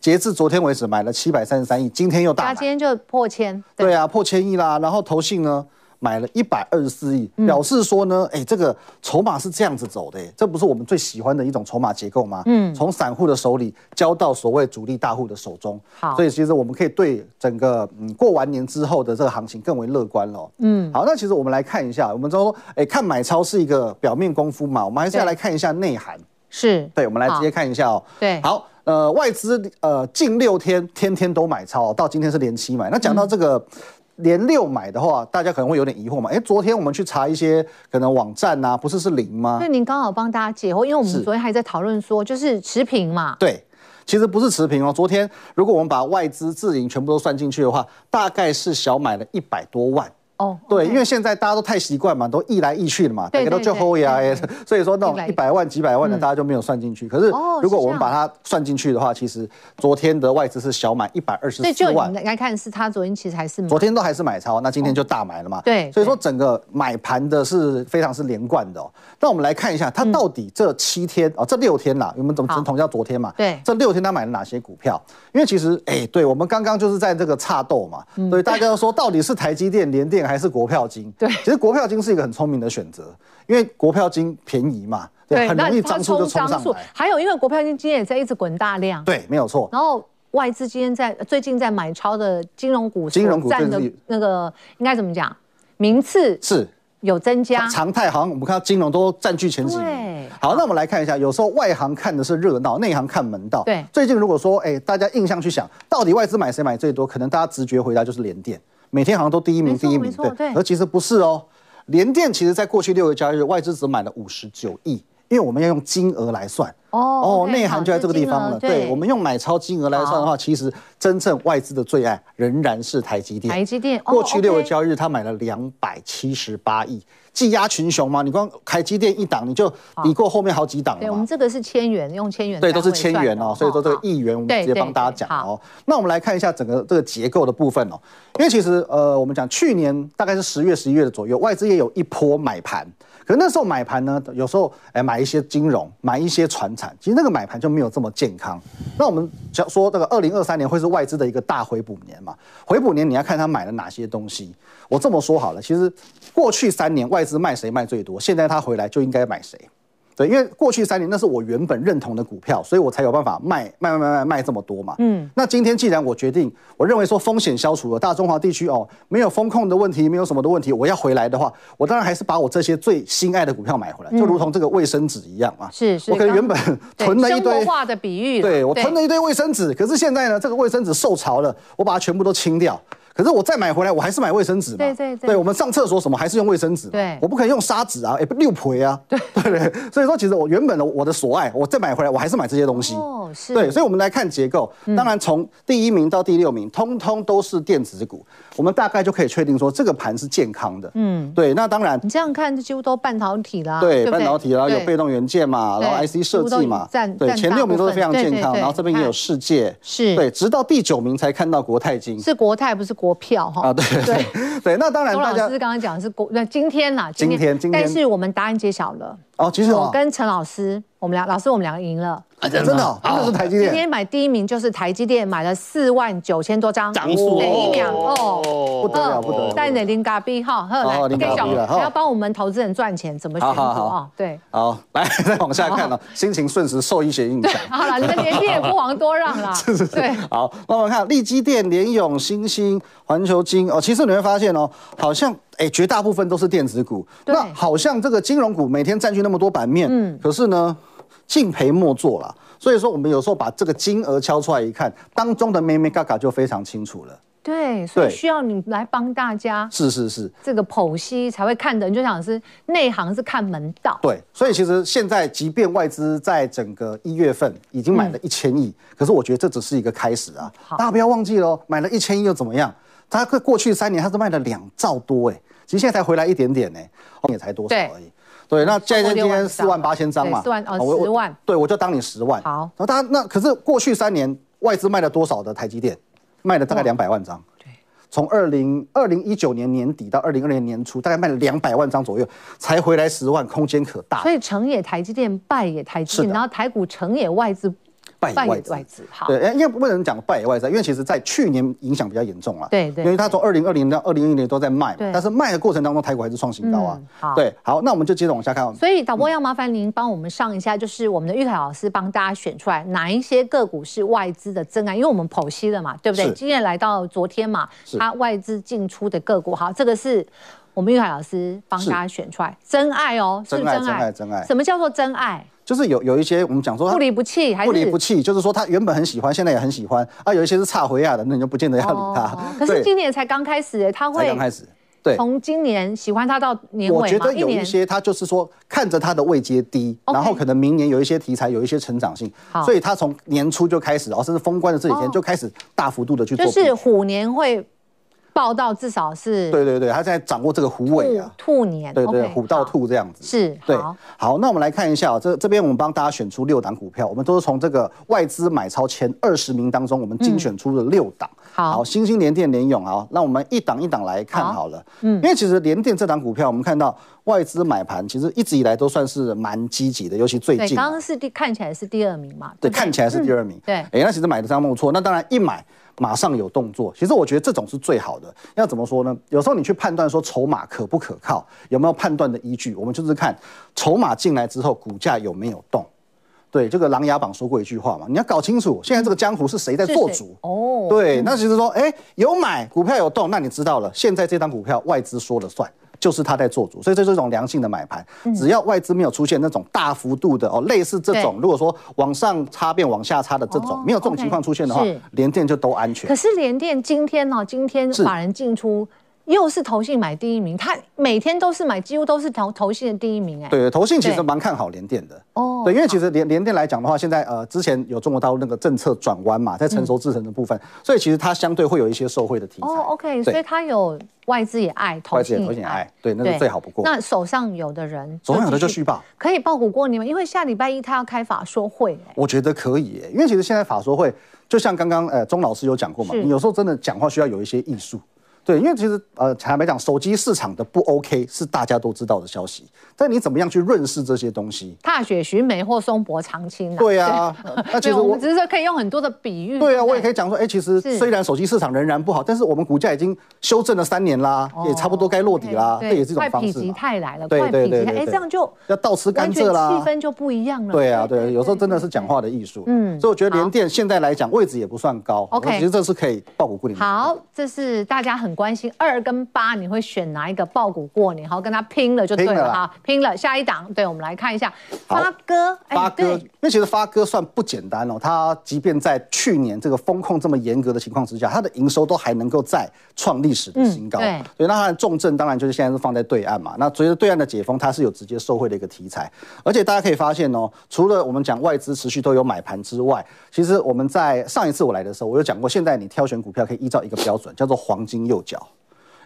截至昨天为止买了七百三十三亿，今天又大，今天就破千。对啊，破千亿啦。然后投信呢？买了一百二十四亿，表示说呢，哎、欸，这个筹码是这样子走的，这不是我们最喜欢的一种筹码结构吗？嗯，从散户的手里交到所谓主力大户的手中，好，所以其实我们可以对整个嗯过完年之后的这个行情更为乐观了。嗯，好，那其实我们来看一下，我们说，哎、欸，看买超是一个表面功夫嘛，我们还是要来看一下内涵。是，对，我们来直接看一下哦。对，好，呃，外资呃近六天天天都买超，到今天是连七买。那讲到这个。嗯连六买的话，大家可能会有点疑惑嘛？哎，昨天我们去查一些可能网站啊，不是是零吗？那您刚好帮大家解惑，因为我们昨天还在讨论说，就是持平嘛。对，其实不是持平哦。昨天如果我们把外资自营全部都算进去的话，大概是小买了一百多万。哦，对，因为现在大家都太习惯嘛，都易来易去的嘛，大家都就后呀，所以说那种一百万、几百万的大家就没有算进去。可是如果我们把它算进去的话，其实昨天的外资是小买一百二十四万。对，就你来看是他昨天其实还是昨天都还是买超，那今天就大买了嘛。对，所以说整个买盘的是非常是连贯的。那我们来看一下，它到底这七天啊，这六天啦，我们怎么只统叫昨天嘛？对，这六天他买了哪些股票？因为其实哎，对我们刚刚就是在这个差斗嘛，所以大家都说到底是台积电、联电还是国票金？对，其实国票金是一个很聪明的选择，因为国票金便宜嘛，对，很容易张数就冲上来。还有，因为国票金今天也在一直滚大量，对，没有错。然后外资今天在最近在买超的金融股，金融股占的那个应该怎么讲？名次是有增加，常态好像我们看到金融都占据前几名。好，那我们来看一下，有时候外行看的是热闹，内行看门道。对，最近如果说，哎，大家印象去想，到底外资买谁买最多？可能大家直觉回答就是联电。每天好像都第一名，第一名，对，而其实不是哦。联电其实在过去六个交易日，外资只买了五十九亿，因为我们要用金额来算。哦，内涵就在这个地方了。对，我们用买超金额来算的话，其实真正外资的最爱仍然是台积电。台积电过去六个交易日，他买了两百七十八亿，技压群雄嘛。你光台积电一档，你就抵过后面好几档了。对，我们这个是千元，用千元。对，都是千元哦。所以说这个亿元，我们直接帮大家讲哦。那我们来看一下整个这个结构的部分哦。因为其实呃，我们讲去年大概是十月、十一月的左右，外资也有一波买盘。可那时候买盘呢，有时候哎买一些金融，买一些传产，其实那个买盘就没有这么健康。那我们讲说这个二零二三年会是外资的一个大回补年嘛？回补年你要看他买了哪些东西。我这么说好了，其实过去三年外资卖谁卖最多，现在他回来就应该买谁。对，因为过去三年那是我原本认同的股票，所以我才有办法卖卖卖卖卖卖这么多嘛。嗯，那今天既然我决定，我认为说风险消除了，大中华地区哦没有风控的问题，没有什么的问题，我要回来的话，我当然还是把我这些最心爱的股票买回来，就如同这个卫生纸一样啊。是是，我可能原本 囤了一堆生的比喻，对我囤了一堆卫生纸，可是现在呢，这个卫生纸受潮了，我把它全部都清掉。可是我再买回来，我还是买卫生纸嘛？对对对。对，我们上厕所什么还是用卫生纸？对，我不可以用砂纸啊，也不，六赔啊。对 对对。所以说，其实我原本的我的所爱，我再买回来，我还是买这些东西。哦，是。对，所以我们来看结构。当然，从第一名到第六名，通通都是电子股，我们大概就可以确定说这个盘是健康的。嗯，对。那当然，你这样看，几乎都半导体啦。对，半导体，然后有被动元件嘛，然后 IC 设计嘛。对，前六名都是非常健康，然后这边也有世界。是。对，直到第九名才看到国泰金。是国泰，不是国票哈。啊，对。对对，那当然，大家老师刚刚讲的是国，那今天呐，今天今天，但是我们答案揭晓了。哦，其实我跟陈老师，我们俩老师，我们两个赢了。真的，真的是台积电。今天买第一名就是台积电，买了四万九千多张。涨数哪一秒？哦，不得了，不得了。带哪零嘎币哈？来，给小你要帮我们投资人赚钱，怎么选股啊？对，好，来再往下看了，心情瞬时受一些影响。好了，你们联电也不遑多让了。是是是。对，好，那我们看立基电、联永、新兴、环球金哦，其实你会发现哦，好像哎，绝大部分都是电子股。那好像这个金融股每天占据那么多版面，嗯，可是呢，敬陪莫做了。所以说，我们有时候把这个金额敲出来一看，当中的眉眉嘎嘎就非常清楚了。对，所以需要你来帮大家。是是是，这个剖析才会看的，你就想是内行是看门道。对，所以其实现在，即便外资在整个一月份已经买了一千亿，可是我觉得这只是一个开始啊。大家不要忘记喽，买了一千亿又怎么样？它过去三年它是卖了两兆多哎，其实现在才回来一点点呢，也才多少而已。对，那现在今天四万八千张嘛，四万哦，十万，对，我就当你十万。好，然后大家那可是过去三年外资卖了多少的台积电？卖了大概两百万张。对，从二零二零一九年年底到二零二零年年初，大概卖了两百万张左右，才回来十万，空间可大。所以成也台积电，败也台积电，然后台股成也外资。败也外资，好，对，因为不能讲败也外资，因为其实在去年影响比较严重啊，对对，因为它从二零二零到二零一零年都在卖，嘛，但是卖的过程当中，台股还是创新高啊，好，对，好，那我们就接着往下看。所以导播要麻烦您帮我们上一下，就是我们的玉凯老师帮大家选出来哪一些个股是外资的真爱，因为我们剖析了嘛，对不对？今天来到昨天嘛，它外资进出的个股，好，这个是我们玉海老师帮大家选出来真爱哦，是真爱，真爱，真爱，什么叫做真爱？就是有有一些我们讲说不离不弃，还是不离不弃，就是说他原本很喜欢，现在也很喜欢啊。有一些是差回亚的，那你就不见得要理他。可是今年才刚开始，哎，他会刚开始，对，从今年喜欢他到年尾。我觉得有一些他就是说看着他的位阶低，然后可能明年有一些题材，有一些成长性，所以他从年初就开始，哦，甚至封关的这几天就开始大幅度的去做，就是虎年会。报道至少是对对对，他现在掌握这个虎尾啊，兔年，对对，虎到兔这样子是对。好，那我们来看一下这这边我们帮大家选出六档股票，我们都是从这个外资买超前二十名当中，我们精选出了六档。好，新兴、联电、联咏啊，那我们一档一档来看好了。嗯，因为其实联电这档股票，我们看到外资买盘其实一直以来都算是蛮积极的，尤其最近。刚刚是第看起来是第二名嘛？对，看起来是第二名。对，哎，那其实买的相当不错。那当然一买。马上有动作，其实我觉得这种是最好的。要怎么说呢？有时候你去判断说筹码可不可靠，有没有判断的依据，我们就是看筹码进来之后股价有没有动。对，这个《琅琊榜》说过一句话嘛，你要搞清楚现在这个江湖是谁在做主。哦，对，那其实说，哎，有买股票有动，那你知道了，现在这张股票外资说了算。就是他在做主，所以这是一种良性的买盘。只要外资没有出现那种大幅度的哦，类似这种，如果说往上插变往下插的这种，没有这种情况出现的话，联电就都安全。可是联电今天呢，今天法人进出又是投信买第一名，他每天都是买，几乎都是投投信的第一名，哎，对，投信其实蛮看好联电的。哦，对，因为其实联联电来讲的话，现在呃之前有中国大陆那个政策转弯嘛，在成熟制成的部分，嗯、所以其实它相对会有一些受惠的题材。哦，OK，所以它有外资也爱，投信也爱，对，那是最好不过。那手上有的人，手上有的就续报，可以报股过你吗？因为下礼拜一他要开法说会，我觉得可以，因为其实现在法说会就像刚刚呃钟老师有讲过嘛，你有时候真的讲话需要有一些艺术。对，因为其实呃，坦白讲，手机市场的不 OK 是大家都知道的消息，但你怎么样去润饰这些东西？踏雪寻梅或松柏长青。对啊，那其实我们只是说可以用很多的比喻。对啊，我也可以讲说，哎，其实虽然手机市场仍然不好，但是我们股价已经修正了三年啦，也差不多该落底啦，这也是一种方式。快否极泰来了，对对对，哎，这样就要倒吃甘蔗啦，气氛就不一样了。对啊，对，有时候真的是讲话的艺术。嗯，所以我觉得联电现在来讲位置也不算高，OK，其实这是可以抱股过年。好，这是大家很关心二跟。八，你会选哪一个抱股过年？好，跟他拼了就对了哈，拼了。下一档，对，我们来看一下发哥。发哥，因为其实发哥算不简单哦。他即便在去年这个风控这么严格的情况之下，他的营收都还能够再创历史的新高。对，所以那他的重镇当然就是现在是放在对岸嘛。那随着对岸的解封，它是有直接受惠的一个题材。而且大家可以发现哦，除了我们讲外资持续都有买盘之外，其实我们在上一次我来的时候，我有讲过，现在你挑选股票可以依照一个标准，叫做黄金右脚。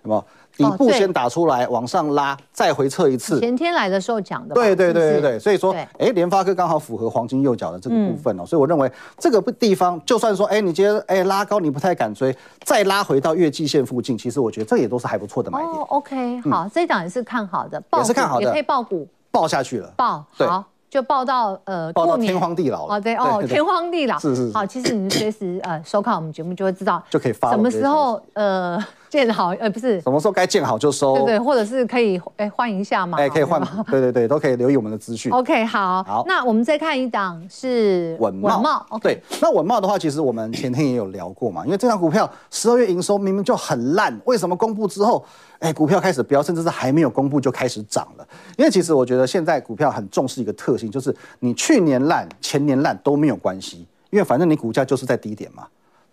那么？底部先打出来，往上拉，再回撤一次。前天来的时候讲的。对对对对对，所以说，哎，联发科刚好符合黄金右脚的这个部分哦，所以我认为这个地方，就算说，哎，你觉得，哎，拉高你不太敢追，再拉回到月季线附近，其实我觉得这也都是还不错的买点。哦，OK，好，这一档也是看好的，也是看好的，也可以抱股，抱下去了，抱，好。就报到呃，报到天荒地老了。哦，对哦，天荒地老。是是。好，其实你随时呃收看我们节目就会知道，就可以发什么时候呃见好呃不是什么时候该建好就收。对对，或者是可以哎换一下嘛。哎，可以换。对对对，都可以留意我们的资讯。OK，好。好。那我们再看一档是稳茂。对，那稳茂的话，其实我们前天也有聊过嘛，因为这档股票十二月营收明明就很烂，为什么公布之后？哎，股票开始飙，甚至是还没有公布就开始涨了。因为其实我觉得现在股票很重视一个特性，就是你去年烂、前年烂都没有关系，因为反正你股价就是在低点嘛。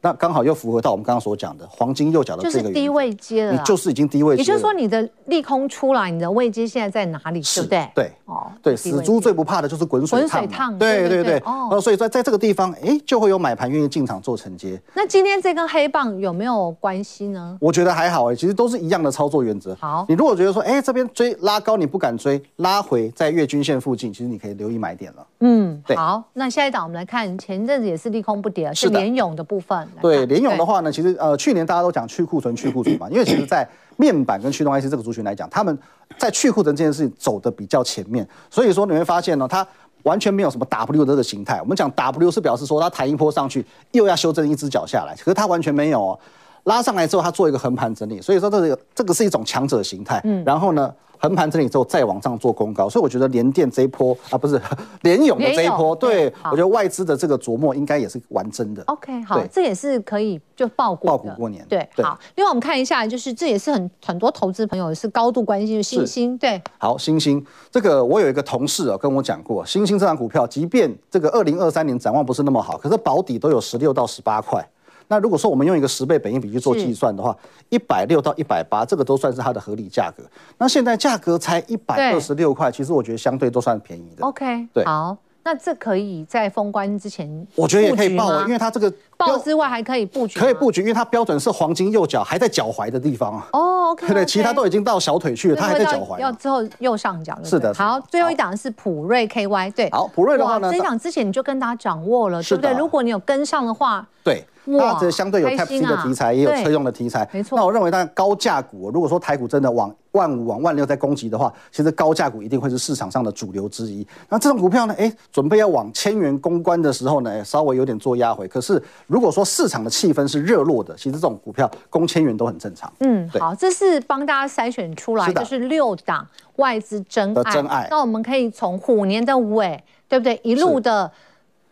那刚好又符合到我们刚刚所讲的黄金右脚的这个，就是低位接了，你就是已经低位接了。也就是说，你的利空出来，你的位阶现在在哪里？是，对对哦，对，死猪最不怕的就是滚水烫。对对对哦，所以在在这个地方，哎，就会有买盘愿意进场做承接。那今天这根黑棒有没有关系呢？我觉得还好哎，其实都是一样的操作原则。好，你如果觉得说，哎，这边追拉高你不敢追，拉回在月均线附近，其实你可以留意买点了。嗯，对。好，那下一档我们来看，前阵子也是利空不跌，是联咏的部分。对，联咏的话。呢，其实呃，去年大家都讲去库存、去库存嘛，因为其实，在面板跟驱动 IC 这个族群来讲，他们在去库存这件事情走的比较前面，所以说你会发现呢，它完全没有什么 W 的这个形态。我们讲 W 是表示说它弹一波上去，又要修正一只脚下来，可是它完全没有哦，拉上来之后它做一个横盘整理，所以说这个这个是一种强者形态。嗯，然后呢？横盘整理之后再往上做攻高，所以我觉得联电这一波啊，不是 联勇的这一波，对，我觉得外资的这个琢磨应该也是完真的。OK，好，这也是可以就报股报股过年。对，好。另外我们看一下，就是这也是很很多投资朋友是高度关心的欣兴。对，好，欣兴这个我有一个同事啊跟我讲过，欣兴这档股票，即便这个二零二三年展望不是那么好，可是保底都有十六到十八块。那如果说我们用一个十倍本益比去做计算的话，一百六到一百八，这个都算是它的合理价格。那现在价格才一百二十六块，其实我觉得相对都算便宜的。OK，对，好，那这可以在封关之前，我觉得也可以报啊，因为它这个抱之外还可以布局，可以布局，因为它标准是黄金右脚还在脚踝的地方啊。哦，OK，对，其他都已经到小腿去了，它还在脚踝。要之后右上角是的。好，最后一档是普瑞 KY，对，好，普瑞的话呢，这一档之前你就跟大家掌握了，对不对？如果你有跟上的话，对。它这相对有 Type C 的题材，也有车用的题材。没错。那我认为，当然高价股，如果说台股真的往万五、往万六在攻击的话，其实高价股一定会是市场上的主流之一。那这种股票呢，哎，准备要往千元攻关的时候呢，稍微有点做压回。可是如果说市场的气氛是热络的，其实这种股票攻千元都很正常。嗯，好，这是帮大家筛选出来，就是六档外资真爱。真爱。那我们可以从虎年的尾，对不对？一路的。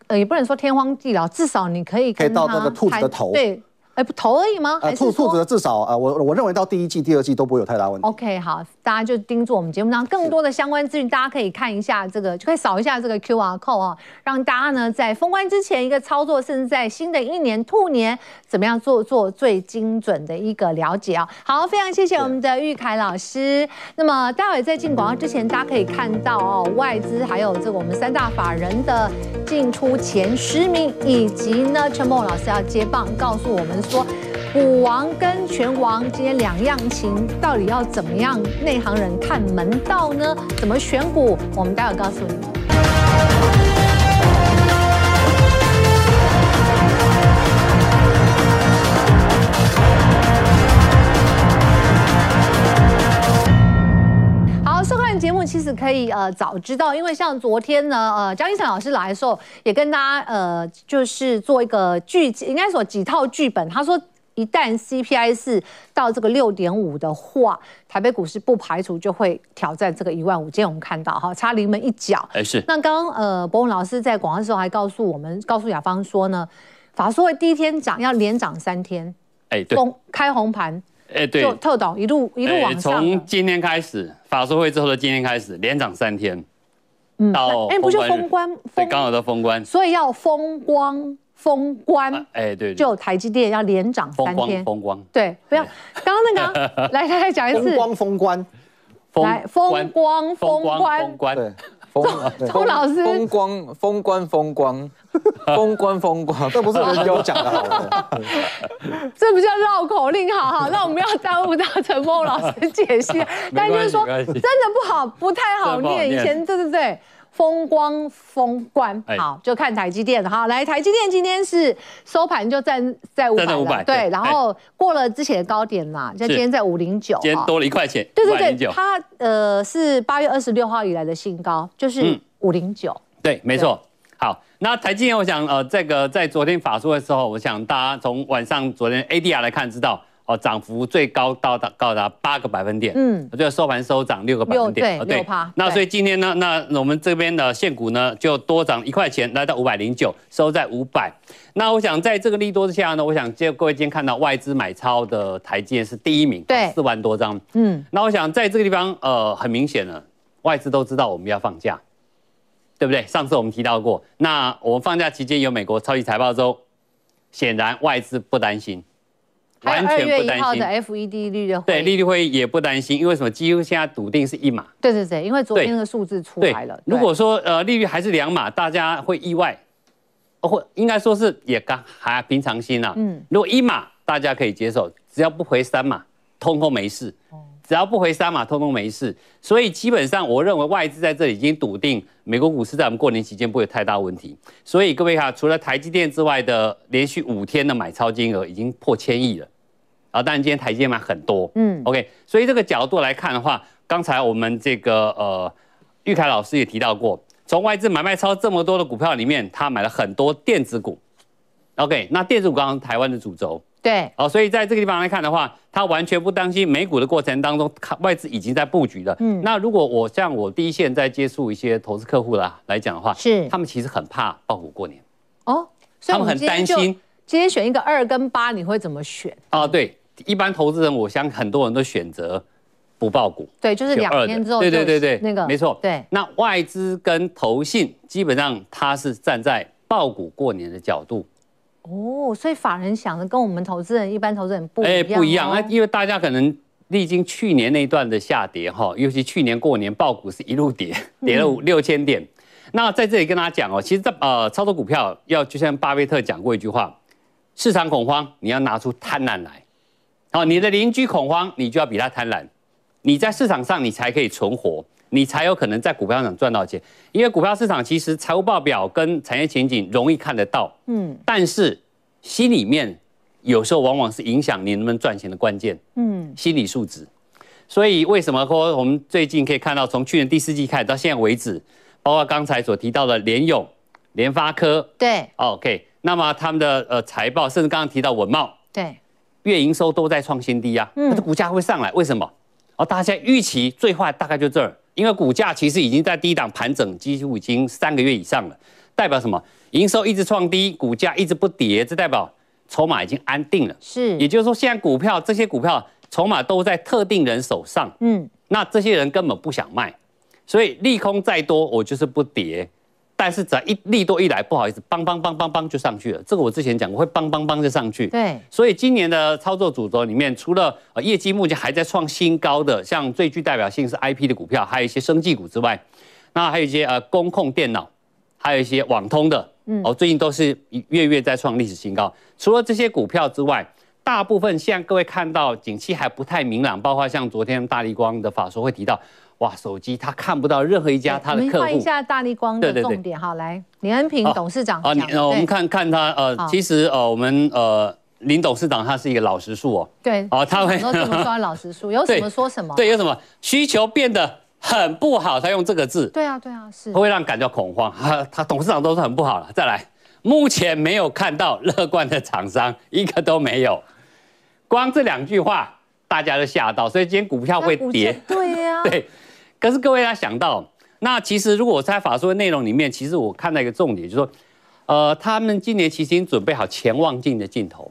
呃，也不能说天荒地老，至少你可以可以到那个兔子的头，对，哎，不投而已吗？呃，兔兔子的至少呃，我我认为到第一季、第二季都不会有太大问题。OK，好，大家就盯住我们节目上更多的相关资讯，大家可以看一下这个，就可以扫一下这个 QR code 啊，让大家呢在封关之前一个操作，甚至在新的一年兔年怎么样做做最精准的一个了解啊。好，非常谢谢我们的玉凯老师。那么待会在进广告之前，大家可以看到哦，外资还有这个我们三大法人的进出前十名，以及呢陈梦老师要接棒告诉我们。说股王跟拳王今天两样情，到底要怎么样？内行人看门道呢？怎么选股？我们待会告诉你。可以呃早知道，因为像昨天呢，呃江一成老师来的时候，也跟大家呃就是做一个剧，应该说几套剧本。他说。一旦 CPI 是到这个六点五的话，台北股市不排除就会挑战这个一万五。今天我们看到哈，差临门一脚。哎，是。那刚刚呃，博文老师在广告的时候还告诉我们，告诉雅芳说呢，法说会第一天涨要连涨三天。哎，对。开红盘。哎，对。就特懂一路一路往上。从今天开始，法说会之后的今天开始连涨三天。嗯。到哎，不就封关？对，刚好的封关。所以要风光。封关，哎，对，就台积电要连涨三天，封光，对，不要，刚刚那个，来来来讲一次，封光封关，来封光封关，封关，对，周老师，风光风光风光，风光 风光，这不是人家讲的。好的，这不叫绕口令，好好，那我们要耽误到陈梦老师解析，但就是说真的不好，不太好念，以前对对对。风光封关，好，就看台积电。哈，来，台积电今天是收盘就站在五百，对，然后过了之前的高点啦，就今天在五零九，今天多了一块钱，对对对，它呃是八月二十六号以来的新高，就是五零九，对，没错。好，那台积电，我想呃，这个在昨天法说的时候，我想大家从晚上昨天 ADR 来看，知道。哦，涨幅最高到达高达八个百分点，嗯，我觉得收盘收涨六个百分点，对，六趴。那所以今天呢，那我们这边的现股呢就多涨一块钱，来到五百零九，收在五百。那我想在这个利多之下呢，我想接各位今天看到外资买超的台积电是第一名，对，四万多张，嗯。那我想在这个地方，呃，很明显了，外资都知道我们要放假，对不对？上次我们提到过，那我们放假期间有美国超级财报周，显然外资不担心。完全不担心。的 FED 利率的对利率会也不担心，因为什么？几乎现在笃定是一码。对对对，因为昨天的数字出来了。如果说呃利率还是两码，大家会意外，或应该说是也刚还平常心啊。嗯。如果一码大家可以接受，只要不回三码，通通没事。只要不回三码，通通没事。所以基本上我认为外资在这里已经笃定，美国股市在我们过年期间不会有太大问题。所以各位哈，除了台积电之外的连续五天的买超金额已经破千亿了。啊，当然今天台积电买很多，嗯，OK，所以这个角度来看的话，刚才我们这个呃，玉凯老师也提到过，从外资买卖超这么多的股票里面，他买了很多电子股，OK，那电子股刚刚台湾的主轴，对，哦，所以在这个地方来看的话，他完全不担心美股的过程当中，外资已经在布局了，嗯，那如果我像我第一线在接触一些投资客户啦来讲的话，是，他们其实很怕爆股过年，哦，所以他们很担心，今天选一个二跟八，你会怎么选？啊，对。一般投资人，我相信很多人都选择不抱股，对，就是两天之后，对对对对，那个没错，对。那外资跟投信基本上他是站在抱股过年的角度，哦，所以法人想的跟我们投资人一般投资人不一样，哎，不一样啊，因为大家可能历经去年那一段的下跌哈，尤其去年过年爆股是一路跌，跌了五六千点。那在这里跟大家讲哦，其实在呃操作股票要就像巴菲特讲过一句话，市场恐慌你要拿出贪婪来。好，你的邻居恐慌，你就要比他贪婪，你在市场上你才可以存活，你才有可能在股票上赚到钱。因为股票市场其实财务报表跟产业前景容易看得到，嗯，但是心里面有时候往往是影响你能不能赚钱的关键，嗯，心理素质。所以为什么说我们最近可以看到，从去年第四季开始到现在为止，包括刚才所提到的联咏、联发科，对，OK，那么他们的呃财报，甚至刚刚提到文茂，对。月营收都在创新低啊，它的股价会上来，为什么？哦，大家预期最坏大概就这儿，因为股价其实已经在低档盘整，几乎已经三个月以上了，代表什么？营收一直创低，股价一直不跌，这代表筹码已经安定了，是，也就是说现在股票这些股票筹码都在特定人手上，嗯，那这些人根本不想卖，所以利空再多我就是不跌。但是只要一利多一来，不好意思，邦邦邦邦邦就上去了。这个我之前讲过，会邦邦邦就上去。对，所以今年的操作主轴里面，除了呃业绩目前还在创新高的，像最具代表性是 IP 的股票，还有一些生技股之外，那还有一些呃工控电脑，还有一些网通的，嗯，哦，最近都是月月在创历史新高。除了这些股票之外，大部分现在各位看到景气还不太明朗，包括像昨天大立光的法说会提到。哇，手机他看不到任何一家他的客户。我们看一下大力光的重点，好，来林恩平董事长。啊，你我们看看他，呃，其实呃，我们呃林董事长他是一个老实树哦。对。哦，他会。都这么说老实树，有什么说什么。对，有什么需求变得很不好，他用这个字。对啊，对啊，是。会让感到恐慌，他他董事长都是很不好了。再来，目前没有看到乐观的厂商，一个都没有。光这两句话，大家都吓到，所以今天股票会跌。对呀。对。可是各位要想到，那其实如果我在法说的内容里面，其实我看到一个重点，就是说，呃，他们今年其实已经准备好潜望镜的镜头。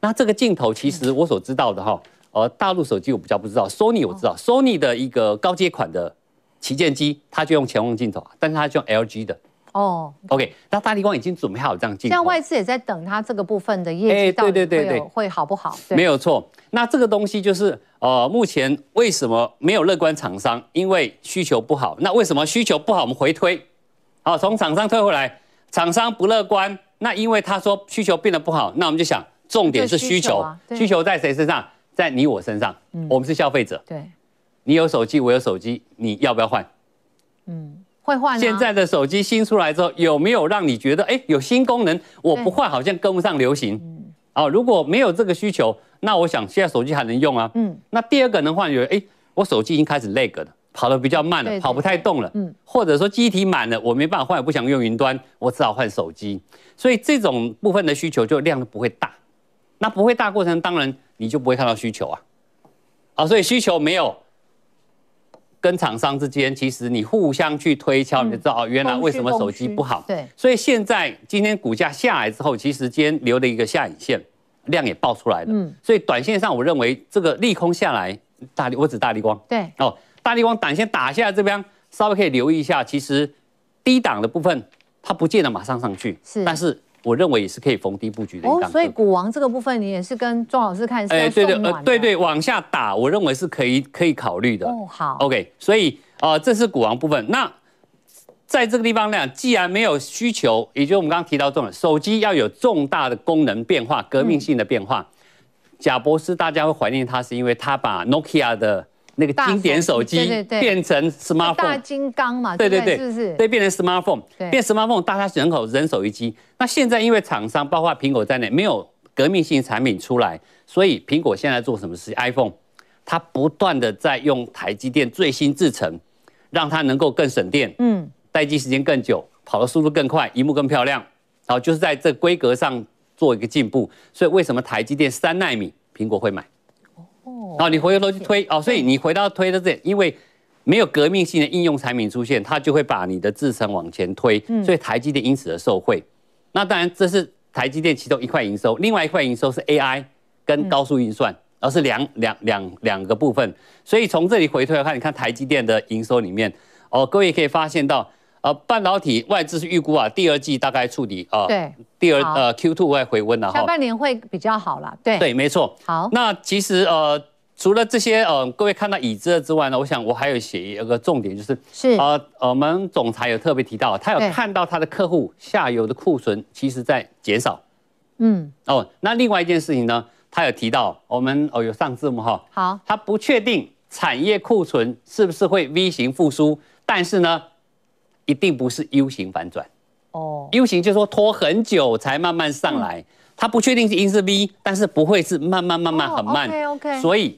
那这个镜头其实我所知道的哈，呃，大陆手机我比较不知道，Sony 我知道，Sony 的一个高阶款的旗舰机，它就用潜望镜头，但是它就用 LG 的。哦、oh,，OK，那大立光已经准备好这样进，像外资也在等它这个部分的业绩到底会有、欸、对对对对会好不好？没有错，那这个东西就是呃，目前为什么没有乐观厂商？因为需求不好。那为什么需求不好？我们回推，好，从厂商推回来，厂商不乐观。那因为他说需求变得不好，那我们就想，重点是需求，需求，啊、需求在谁身上？在你我身上。嗯、我们是消费者。对，你有手机，我有手机，你要不要换？嗯。会换。现在的手机新出来之后，有没有让你觉得，哎，有新功能，我不换好像跟不上流行？嗯。哦，如果没有这个需求，那我想现在手机还能用啊。嗯。那第二个能换，有哎，我手机已经开始 lag 了，跑得比较慢了，跑不太动了。嗯。或者说机体满了，我没办法换，也不想用云端，我只好换手机。所以这种部分的需求就量不会大。那不会大过程，当然你就不会看到需求啊。啊，所以需求没有。跟厂商之间，其实你互相去推敲，你就知道哦，原来为什么手机不好。对，所以现在今天股价下来之后，其实今天留了一个下影线，量也爆出来了。嗯，所以短线上我认为这个利空下来，大力我指大力光。对，哦，大力光短线打下来这边，稍微可以留意一下，其实低档的部分它不见得马上上去，是，但是。我认为也是可以逢低布局的一档。哦，所以股王这个部分，你也是跟庄老师看是。哎，对对，呃，对对，往下打，我认为是可以可以考虑的。哦，好。OK，所以呃，这是股王部分。那在这个地方呢，既然没有需求，也就是我们刚刚提到重点，手机要有重大的功能变化、革命性的变化。贾博士大家会怀念他，是因为他把 Nokia 的。那个经典手机变成 smartphone，大金刚嘛，对对对，是不是？对，变成 smartphone，变 smartphone，大家人口人手一机。那现在因为厂商包括苹果在内没有革命性产品出来，所以苹果现在做什么事？iPhone，它不断的在用台积电最新制程，让它能够更省电，嗯，待机时间更久，跑的速度更快，萤幕更漂亮，然后就是在这规格上做一个进步。所以为什么台积电三纳米苹果会买？哦，然后你回头去推哦，所以你回到推的这，因为没有革命性的应用产品出现，它就会把你的制程往前推，所以台积电因此而受惠。那当然这是台积电其中一块营收，另外一块营收是 AI 跟高速运算，而是两两两两个部分。所以从这里回推来看，你看台积电的营收里面，哦，各位可以发现到。呃，半导体外资是预估啊，第二季大概触底啊，对，第二呃 Q2 会回温了哈，下半年会比较好了，对，对，没错。好，那其实呃，除了这些呃，各位看到已知的之外呢，我想我还有写一个重点，就是是。呃，我们总裁有特别提到，他有看到他的客户下游的库存其实在减少，嗯，哦，那另外一件事情呢，他有提到我们哦有上字幕哈，好，他不确定产业库存是不是会 V 型复苏，但是呢。一定不是 U 型反转。哦，U 型就是说拖很久才慢慢上来，他不确定是因是 V，但是不会是慢慢慢慢很慢，OK OK，所以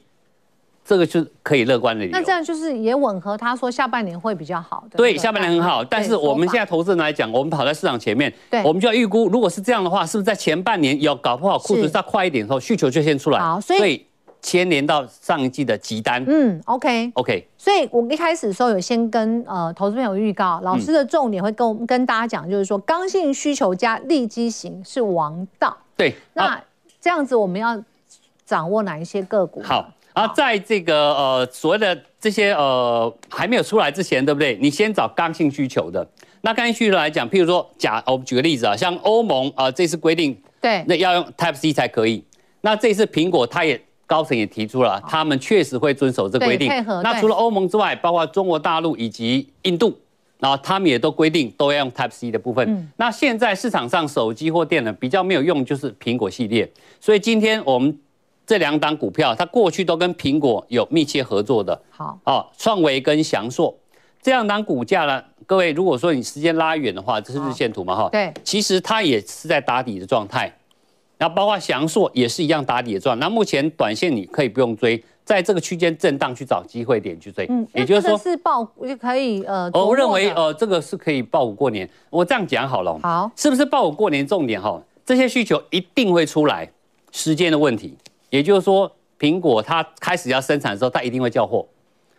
这个就是可以乐观的理由。那这样就是也吻合他说下半年会比较好的。对，下半年很好，但是我们现在投资人来讲，我们跑在市场前面，对，我们就要预估，如果是这样的话，是不是在前半年有搞不好库存再快一点的时候，需求就先出来？好，所以。牵连到上一季的急单，嗯，OK，OK，、okay okay、所以我一开始的时候有先跟呃投资朋友预告，老师的重点会跟我、嗯、跟大家讲，就是说刚性需求加利基型是王道，对，那这样子我们要掌握哪一些个股？好啊，在这个呃所谓的这些呃还没有出来之前，对不对？你先找刚性需求的。那刚性需求来讲，譬如说假，我们举个例子啊，像欧盟啊、呃，这次规定对，那要用 Type C 才可以。那这次苹果它也高层也提出了，他们确实会遵守这规定。那除了欧盟之外，包括中国大陆以及印度。然后他们也都规定都要用 Type C 的部分。嗯、那现在市场上手机或电脑比较没有用，就是苹果系列。所以今天我们这两档股票，它过去都跟苹果有密切合作的。好，哦，创维跟翔硕这两档股价呢，各位如果说你时间拉远的话，这是日线图嘛？哈，对，其实它也是在打底的状态。然后包括翔硕也是一样打底的状态。那目前短线你可以不用追。在这个区间震荡去找机会点去追，嗯，也就是说是爆就可以呃，我认为呃这个是可以爆股过年。我这样讲好了，好，是不是爆股过年重点哈？这些需求一定会出来，时间的问题。也就是说，苹果它开始要生产的时候，它一定会交货，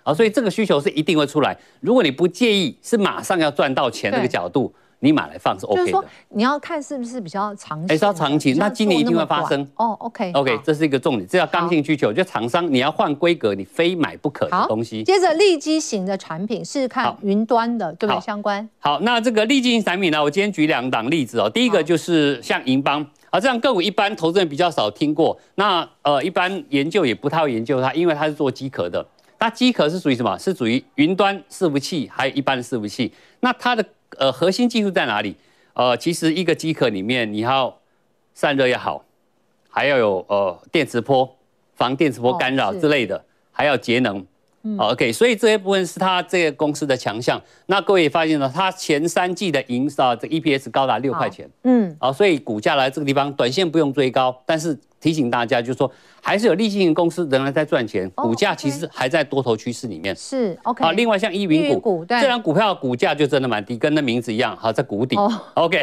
啊，所以这个需求是一定会出来。如果你不介意，是马上要赚到钱这个角度。你买来放是 OK 的，就是说你要看是不是比较长期，还是要长期？那今年一定会发生哦。OK，OK，这是一个重点，这叫刚性需求。就厂商你要换规格，你非买不可的东西。接着利基型的产品是看云端的，对不对？相关。好，那这个利基型产品呢，我今天举两档例子哦。第一个就是像银邦啊，这样个股一般投资人比较少听过。那呃，一般研究也不太会研究它，因为它是做机壳的。那机壳是属于什么？是属于云端伺服器，还有一般的伺服器。那它的呃，核心技术在哪里？呃，其实一个机壳里面，你要散热也好，还要有呃电磁波、防电磁波干扰之类的，哦、还要节能。嗯、OK，所以这些部分是它这个公司的强项。那各位也发现了，它前三季的营收这 EPS 高达六块钱。嗯，啊，所以股价来这个地方，短线不用追高，但是。提醒大家，就是说，还是有利基型公司仍然在赚钱，股价其实还在多头趋势里面。是 OK。好，另外像依云股，这张股票股价就真的蛮低，跟那名字一样，好，在谷底。OK。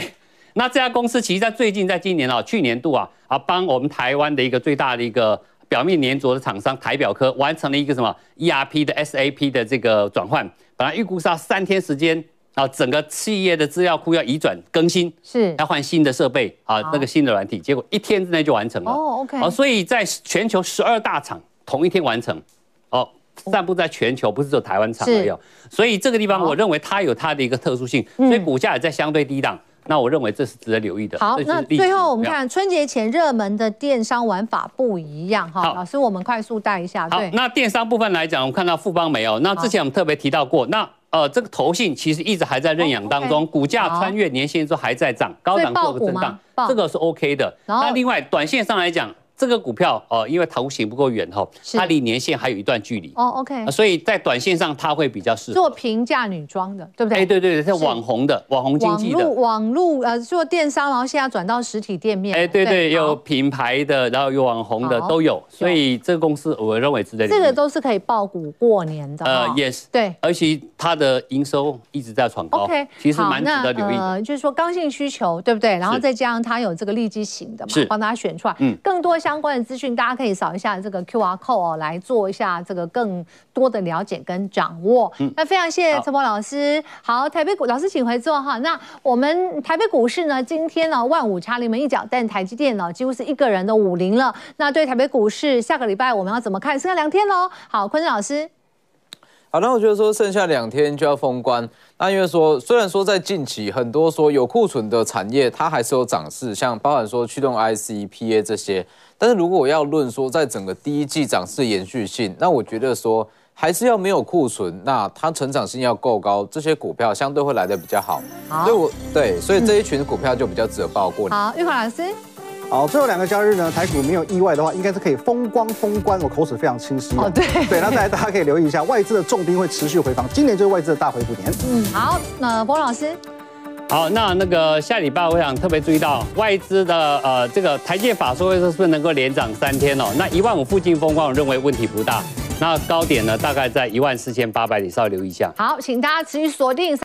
那这家公司其实在最近，在今年啊，去年度啊，啊，帮我们台湾的一个最大的一个表面黏着的厂商台表科完成了一个什么 ERP 的 SAP 的这个转换，本来预估是要三天时间。啊，整个企业的资料库要移转更新，是要换新的设备啊，那个新的软体，结果一天之内就完成了。哦，OK。啊，所以在全球十二大厂同一天完成，哦，散布在全球，不是只有台湾厂没有。所以这个地方，我认为它有它的一个特殊性，所以股价也在相对低档。那我认为这是值得留意的。好，那最后我们看春节前热门的电商玩法不一样哈。老师，我们快速带一下。好，那电商部分来讲，我们看到富邦没有。那之前我们特别提到过，那。呃，这个投信其实一直还在认养当中，股价穿越年线之后还在涨，高档做个震荡，这个是 OK 的。那另外，短线上来讲。这个股票哦，因为投型不够远哈，它离年线还有一段距离哦。OK，所以在短线上它会比较适合做平价女装的，对不对？哎，对对对，是网红的网红经济的。网络呃做电商，然后现在转到实体店面。哎，对对，有品牌的，然后有网红的都有，所以这个公司我认为值得。这个都是可以爆股过年的。呃，yes，对，而且它的营收一直在闯高。OK，其实蛮值得留意。呃，就是说刚性需求，对不对？然后再加上它有这个利基型的嘛，帮大家选出来。嗯，更多相关的资讯，大家可以扫一下这个 QR code 哦，来做一下这个更多的了解跟掌握。嗯，那非常谢谢陈博老师。好，台北股老师请回座哈。那我们台北股市呢，今天呢万五差临门一脚，但台积电呢几乎是一个人的五零了。那对台北股市下个礼拜我们要怎么看？剩下两天喽。好，坤正老师。好，那我觉得说剩下两天就要封关。那因为说，虽然说在近期很多说有库存的产业，它还是有涨势，像包含说驱动 IC、PA 这些。但是如果我要论说在整个第一季涨势延续性，那我觉得说还是要没有库存，那它成长性要够高，这些股票相对会来的比较好。好，所以我对，所以这一群股票就比较值得抱过年。好，玉华老师。好，最后两个交易日呢，台股没有意外的话，应该是可以风光封关。我口齿非常清晰。哦，对对，那再来大家可以留意一下，外资的重兵会持续回防，今年就是外资的大回补年。嗯，好，那波老师。好，那那个下礼拜我想特别注意到外资的呃这个台积法说会是不是能够连涨三天哦？那一万五附近风光，我认为问题不大。那高点呢，大概在一万四千八百里，稍微留意一下。好，请大家持续锁定。